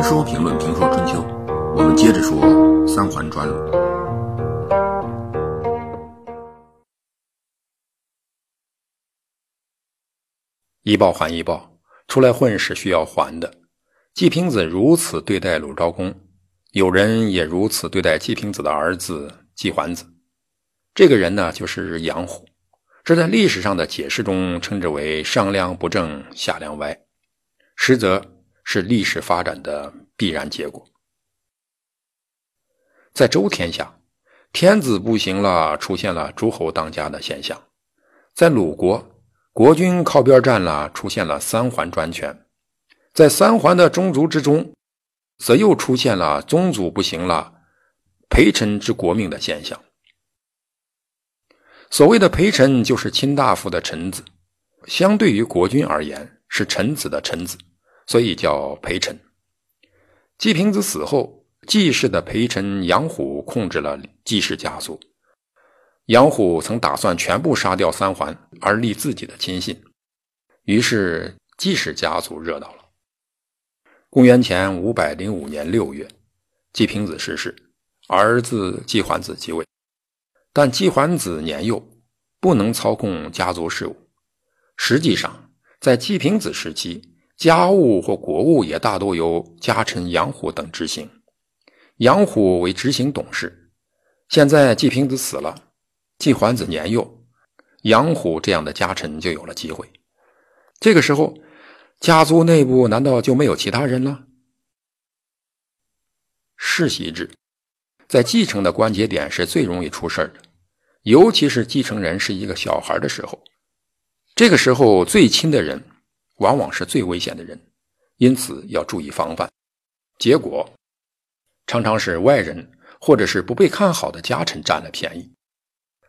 评说评论评说春秋，我们接着说三桓专。一报还一报，出来混是需要还的。季平子如此对待鲁昭公，有人也如此对待季平子的儿子季桓子。这个人呢，就是杨虎。这在历史上的解释中称之为“上梁不正下梁歪”，实则。是历史发展的必然结果。在周天下，天子不行了，出现了诸侯当家的现象；在鲁国，国君靠边站了，出现了三桓专权；在三桓的宗族之中，则又出现了宗族不行了，陪臣之国命的现象。所谓的陪臣，就是卿大夫的臣子，相对于国君而言，是臣子的臣子。所以叫陪臣。季平子死后，季氏的陪臣杨虎控制了季氏家族。杨虎曾打算全部杀掉三桓，而立自己的亲信。于是季氏家族热闹了。公元前五百零五年六月，季平子逝世，儿子季桓子继位。但季桓子年幼，不能操控家族事务。实际上，在季平子时期。家务或国务也大多由家臣杨虎等执行，杨虎为执行董事。现在季平子死了，季桓子年幼，杨虎这样的家臣就有了机会。这个时候，家族内部难道就没有其他人了？世袭制在继承的关节点是最容易出事的，尤其是继承人是一个小孩的时候，这个时候最亲的人。往往是最危险的人，因此要注意防范。结果常常是外人或者是不被看好的家臣占了便宜。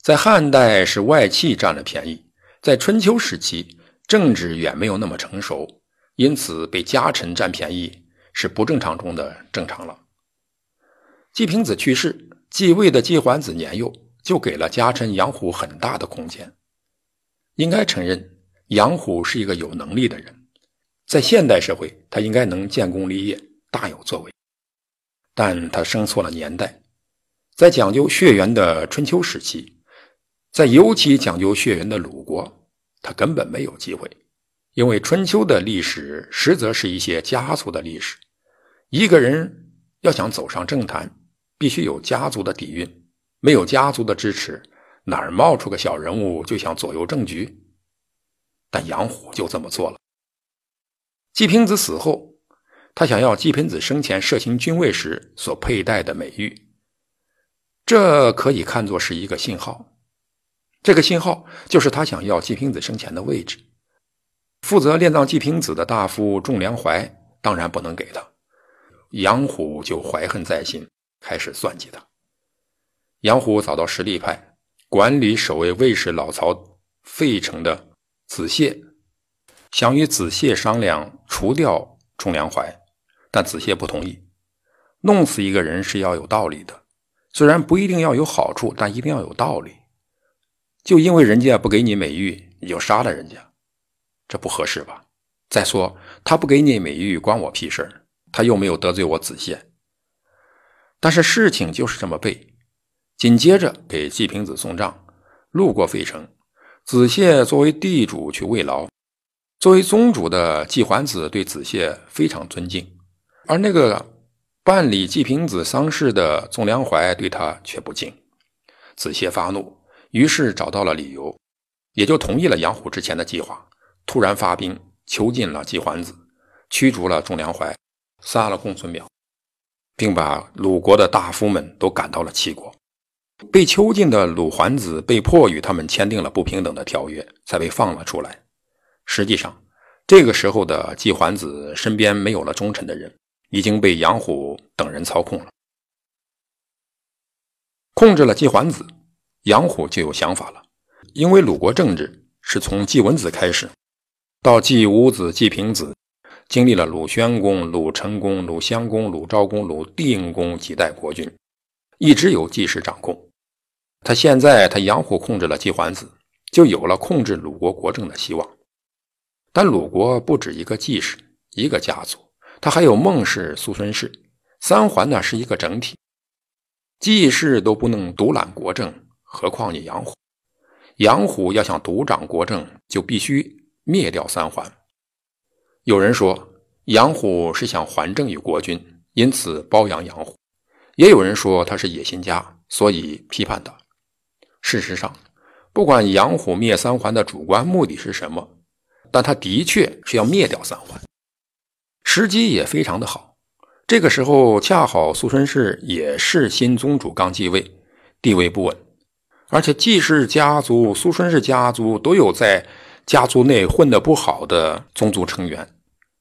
在汉代是外戚占了便宜，在春秋时期政治远没有那么成熟，因此被家臣占便宜是不正常中的正常了。季平子去世，继位的季桓子年幼，就给了家臣杨虎很大的空间。应该承认。杨虎是一个有能力的人，在现代社会，他应该能建功立业，大有作为。但他生错了年代，在讲究血缘的春秋时期，在尤其讲究血缘的鲁国，他根本没有机会。因为春秋的历史实则是一些家族的历史，一个人要想走上政坛，必须有家族的底蕴，没有家族的支持，哪儿冒出个小人物就想左右政局？但杨虎就这么做了。季平子死后，他想要季平子生前摄行君位时所佩戴的美玉，这可以看作是一个信号。这个信号就是他想要季平子生前的位置。负责殓葬季平子的大夫仲良怀当然不能给他，杨虎就怀恨在心，开始算计他。杨虎找到实力派，管理守卫卫士老曹费城的。子谢想与子谢商量除掉仲良怀，但子谢不同意。弄死一个人是要有道理的，虽然不一定要有好处，但一定要有道理。就因为人家不给你美玉，你就杀了人家，这不合适吧？再说他不给你美玉，关我屁事他又没有得罪我子谢。但是事情就是这么背。紧接着给季平子送葬，路过费城。子谢作为地主去慰劳，作为宗主的季桓子对子谢非常尊敬，而那个办理季平子丧事的仲良怀对他却不敬。子谢发怒，于是找到了理由，也就同意了杨虎之前的计划，突然发兵囚禁了季桓子，驱逐了仲良怀，杀了公孙邈，并把鲁国的大夫们都赶到了齐国。被囚禁的鲁桓子被迫与他们签订了不平等的条约，才被放了出来。实际上，这个时候的季桓子身边没有了忠臣的人，已经被杨虎等人操控了。控制了季桓子，杨虎就有想法了。因为鲁国政治是从季文子开始，到季武子、季平子，经历了鲁宣公、鲁成公、鲁襄公、鲁昭公、鲁定公几代国君，一直由季氏掌控。他现在，他杨虎控制了季桓子，就有了控制鲁国国政的希望。但鲁国不止一个季氏，一个家族，他还有孟氏、苏孙氏，三环呢是一个整体。季氏都不能独揽国政，何况你杨虎？杨虎要想独掌国政，就必须灭掉三环。有人说杨虎是想还政于国君，因此包养杨虎；也有人说他是野心家，所以批判他。事实上，不管杨虎灭三环的主观目的是什么，但他的确是要灭掉三环，时机也非常的好。这个时候恰好苏孙氏也是新宗主刚继位，地位不稳，而且季氏家族、苏孙氏家族都有在家族内混得不好的宗族成员，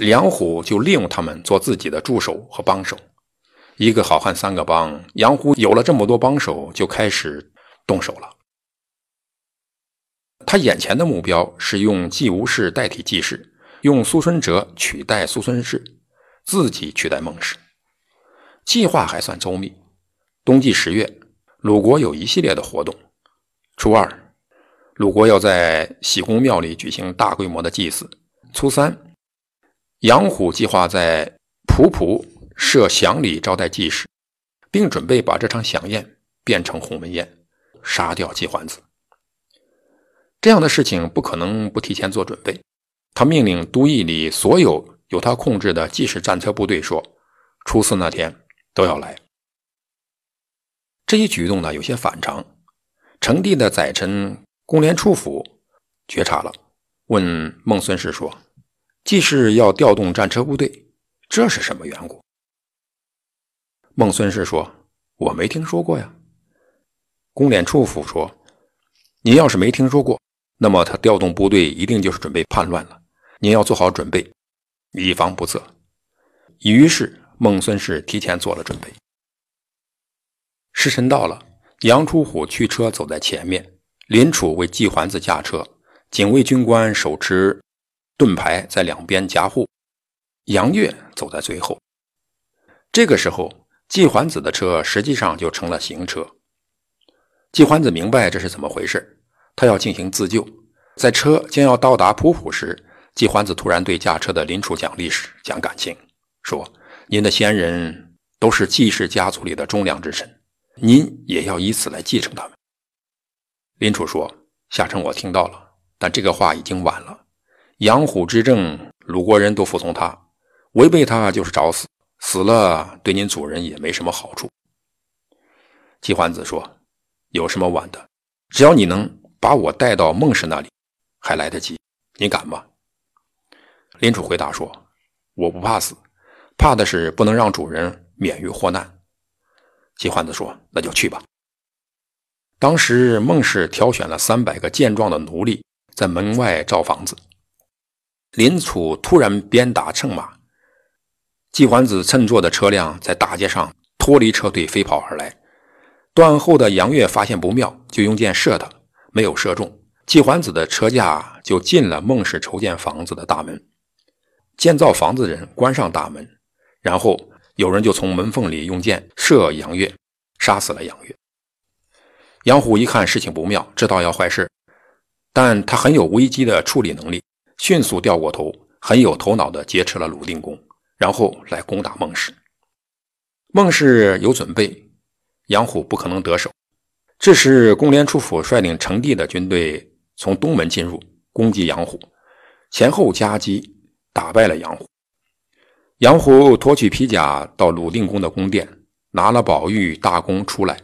杨虎就利用他们做自己的助手和帮手。一个好汉三个帮，杨虎有了这么多帮手，就开始动手了。他眼前的目标是用季无氏代替季氏，用苏孙哲取代苏孙氏，自己取代孟氏。计划还算周密。冬季十月，鲁国有一系列的活动。初二，鲁国要在喜公庙里举行大规模的祭祀。初三，杨虎计划在蒲蒲设祥礼招待祭祀，并准备把这场飨宴变成鸿门宴，杀掉季桓子。这样的事情不可能不提前做准备。他命令都邑里所有由他控制的季氏战车部队说：“初四那天都要来。”这一举动呢，有些反常。成帝的宰臣公廉出府觉察了，问孟孙氏说：“季氏要调动战车部队，这是什么缘故？”孟孙氏说：“我没听说过呀。”公廉处府说：“您要是没听说过。”那么他调动部队一定就是准备叛乱了，您要做好准备，以防不测。于是孟孙氏提前做了准备。时辰到了，杨楚虎驱车走在前面，林楚为季桓子驾车，警卫军官手持盾牌在两边夹护，杨岳走在最后。这个时候，季桓子的车实际上就成了行车。季桓子明白这是怎么回事。他要进行自救，在车将要到达普普时，季桓子突然对驾车的林楚讲历史、讲感情，说：“您的先人都是季氏家族里的忠良之臣，您也要以此来继承他们。”林楚说：“夏城我听到了，但这个话已经晚了。养虎之政，鲁国人都服从他，违背他就是找死，死了对您主人也没什么好处。”季桓子说：“有什么晚的？只要你能。”把我带到孟氏那里，还来得及。你敢吗？林楚回答说：“我不怕死，怕的是不能让主人免于祸难。”季桓子说：“那就去吧。”当时孟氏挑选了三百个健壮的奴隶，在门外造房子。林楚突然鞭打乘马，季桓子乘坐的车辆在大街上脱离车队飞跑而来。断后的杨岳发现不妙，就用箭射他。没有射中，季桓子的车驾就进了孟氏筹建房子的大门。建造房子的人关上大门，然后有人就从门缝里用箭射杨岳，杀死了杨岳。杨虎一看事情不妙，知道要坏事，但他很有危机的处理能力，迅速掉过头，很有头脑的劫持了鲁定公，然后来攻打孟氏。孟氏有准备，杨虎不可能得手。这时，公廉出府率领成帝的军队从东门进入，攻击杨虎，前后夹击，打败了杨虎。杨虎脱去皮甲，到鲁定公的宫殿，拿了宝玉大弓出来，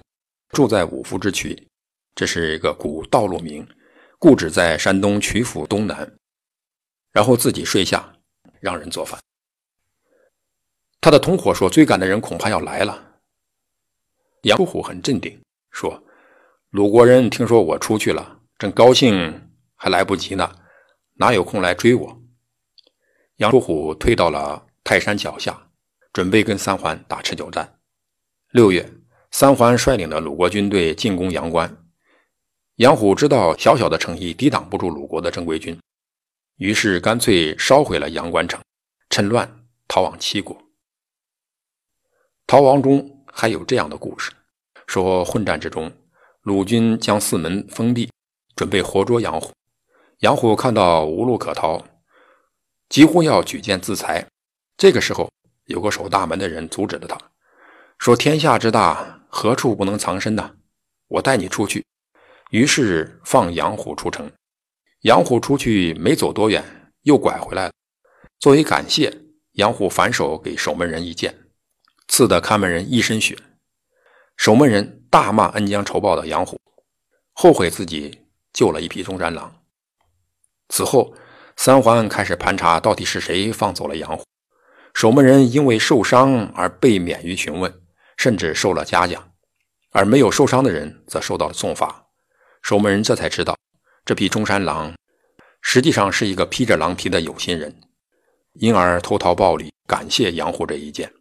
住在五福之渠，这是一个古道路名，故址在山东曲阜东南。然后自己睡下，让人做饭。他的同伙说：“追赶的人恐怕要来了。”杨虎很镇定，说。鲁国人听说我出去了，正高兴，还来不及呢，哪有空来追我？杨楚虎退到了泰山脚下，准备跟三环打持久战。六月，三环率领的鲁国军队进攻阳关，杨虎知道小小的城邑抵挡不住鲁国的正规军，于是干脆烧毁了阳关城，趁乱逃往齐国。逃亡中还有这样的故事，说混战之中。鲁军将四门封闭，准备活捉杨虎。杨虎看到无路可逃，几乎要举剑自裁。这个时候，有个守大门的人阻止了他，说：“天下之大，何处不能藏身呢？我带你出去。”于是放杨虎出城。杨虎出去没走多远，又拐回来了。作为感谢，杨虎反手给守门人一剑，刺得看门人一身血。守门人大骂恩将仇报的杨虎，后悔自己救了一匹中山狼。此后，三环开始盘查到底是谁放走了杨虎。守门人因为受伤而被免于询问，甚至受了嘉奖，而没有受伤的人则受到了重罚。守门人这才知道，这匹中山狼实际上是一个披着狼皮的有心人，因而投桃报李，感谢杨虎这一剑。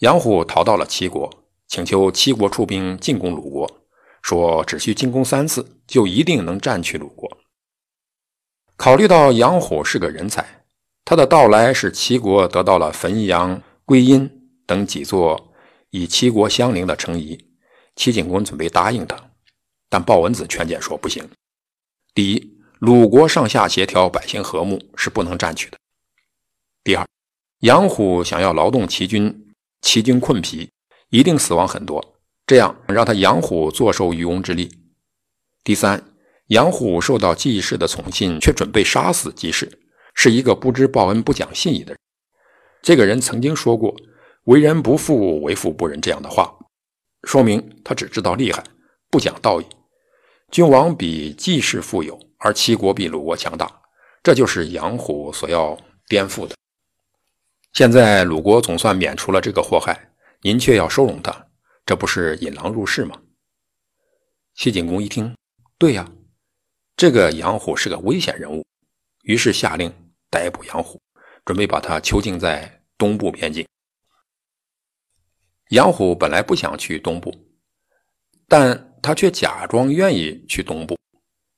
杨虎逃到了齐国，请求齐国出兵进攻鲁国，说只需进攻三次，就一定能占取鲁国。考虑到杨虎是个人才，他的到来使齐国得到了汾阳、归阴等几座与齐国相邻的城邑，齐景公准备答应他。但鲍文子劝谏说：“不行。第一，鲁国上下协调，百姓和睦，是不能占取的。第二，杨虎想要劳动齐军，齐军困疲，一定死亡很多，这样让他杨虎坐收渔翁之利。第三，杨虎受到季氏的宠信，却准备杀死季氏，是一个不知报恩、不讲信义的人。这个人曾经说过‘为人不富，为富不仁’这样的话，说明他只知道厉害，不讲道义。”君王比季氏富有，而齐国比鲁国强大，这就是杨虎所要颠覆的。现在鲁国总算免除了这个祸害，您却要收容他，这不是引狼入室吗？齐景公一听，对呀，这个杨虎是个危险人物，于是下令逮捕杨虎，准备把他囚禁在东部边境。杨虎本来不想去东部，但。他却假装愿意去东部，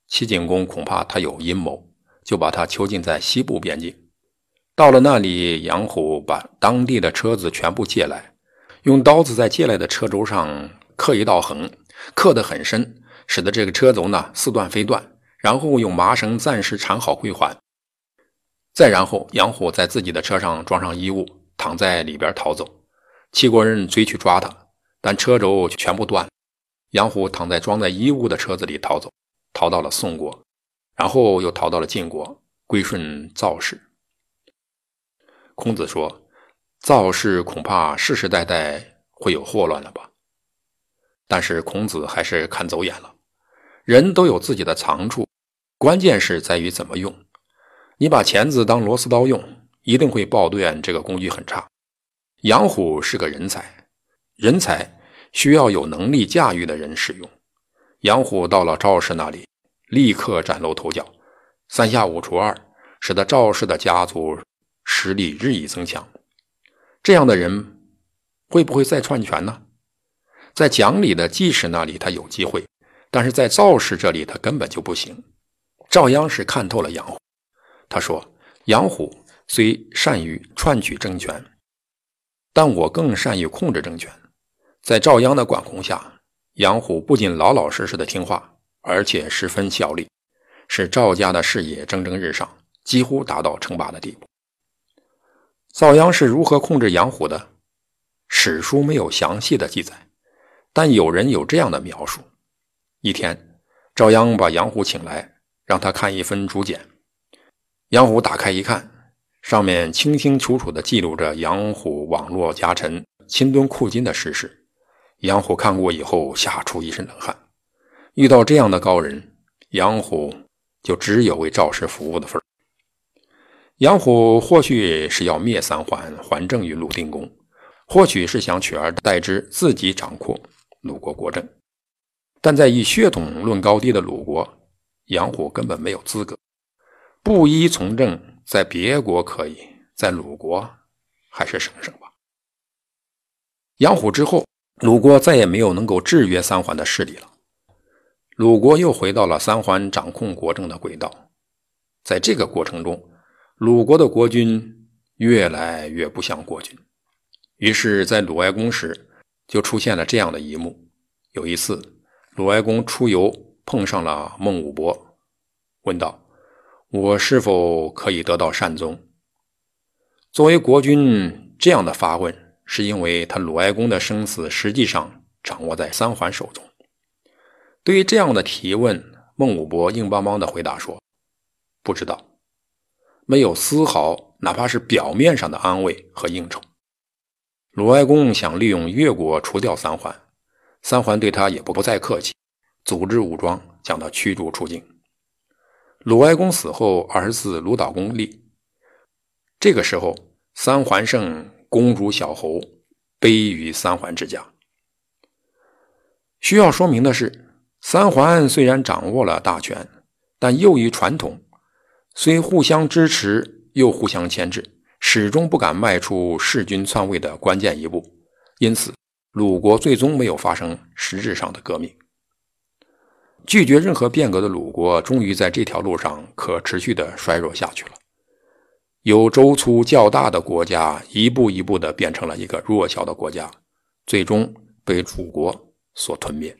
齐景公恐怕他有阴谋，就把他囚禁在西部边境。到了那里，杨虎把当地的车子全部借来，用刀子在借来的车轴上刻一道痕，刻得很深，使得这个车轴呢似断非断。然后用麻绳暂时缠好归还。再然后，杨虎在自己的车上装上衣物，躺在里边逃走。齐国人追去抓他，但车轴全部断。杨虎躺在装在衣物的车子里逃走，逃到了宋国，然后又逃到了晋国，归顺赵氏。孔子说：“赵氏恐怕世世代代会有祸乱了吧？”但是孔子还是看走眼了。人都有自己的长处，关键是在于怎么用。你把钳子当螺丝刀用，一定会抱怨这个工具很差。杨虎是个人才，人才。需要有能力驾驭的人使用。杨虎到了赵氏那里，立刻崭露头角，三下五除二，使得赵氏的家族实力日益增强。这样的人会不会再篡权呢？在讲理的季氏那里，他有机会，但是在赵氏这里，他根本就不行。赵鞅是看透了杨虎，他说：“杨虎虽善于篡取政权，但我更善于控制政权。”在赵鞅的管控下，杨虎不仅老老实实的听话，而且十分效力，使赵家的事业蒸蒸日上，几乎达到称霸的地步。赵鞅是如何控制杨虎的？史书没有详细的记载，但有人有这样的描述：一天，赵鞅把杨虎请来，让他看一份竹简。杨虎打开一看，上面清清楚楚地记录着杨虎网络家臣、侵吞库金的事实。杨虎看过以后，吓出一身冷汗。遇到这样的高人，杨虎就只有为赵氏服务的份儿。杨虎或许是要灭三桓，还政于鲁定公；或许是想取而代之，自己掌控鲁国国政。但在以血统论高低的鲁国，杨虎根本没有资格。布衣从政，在别国可以，在鲁国还是省省吧。杨虎之后。鲁国再也没有能够制约三桓的势力了，鲁国又回到了三桓掌控国政的轨道。在这个过程中，鲁国的国君越来越不像国君。于是，在鲁哀公时，就出现了这样的一幕：有一次，鲁哀公出游碰上了孟武伯，问道：“我是否可以得到善终？”作为国君，这样的发问，是因为他鲁哀公的生死实际上掌握在三桓手中。对于这样的提问，孟武伯硬邦邦的回答说：“不知道。”没有丝毫，哪怕是表面上的安慰和应酬。鲁哀公想利用越国除掉三桓，三桓对他也不再客气，组织武装将他驱逐出境。鲁哀公死后，儿子鲁悼公立。这个时候，三桓胜公如小侯，卑于三桓之家。需要说明的是，三桓虽然掌握了大权，但又于传统。虽互相支持，又互相牵制，始终不敢迈出弑君篡位的关键一步。因此，鲁国最终没有发生实质上的革命。拒绝任何变革的鲁国，终于在这条路上可持续的衰弱下去了。由周粗较大的国家，一步一步的变成了一个弱小的国家，最终被楚国所吞灭。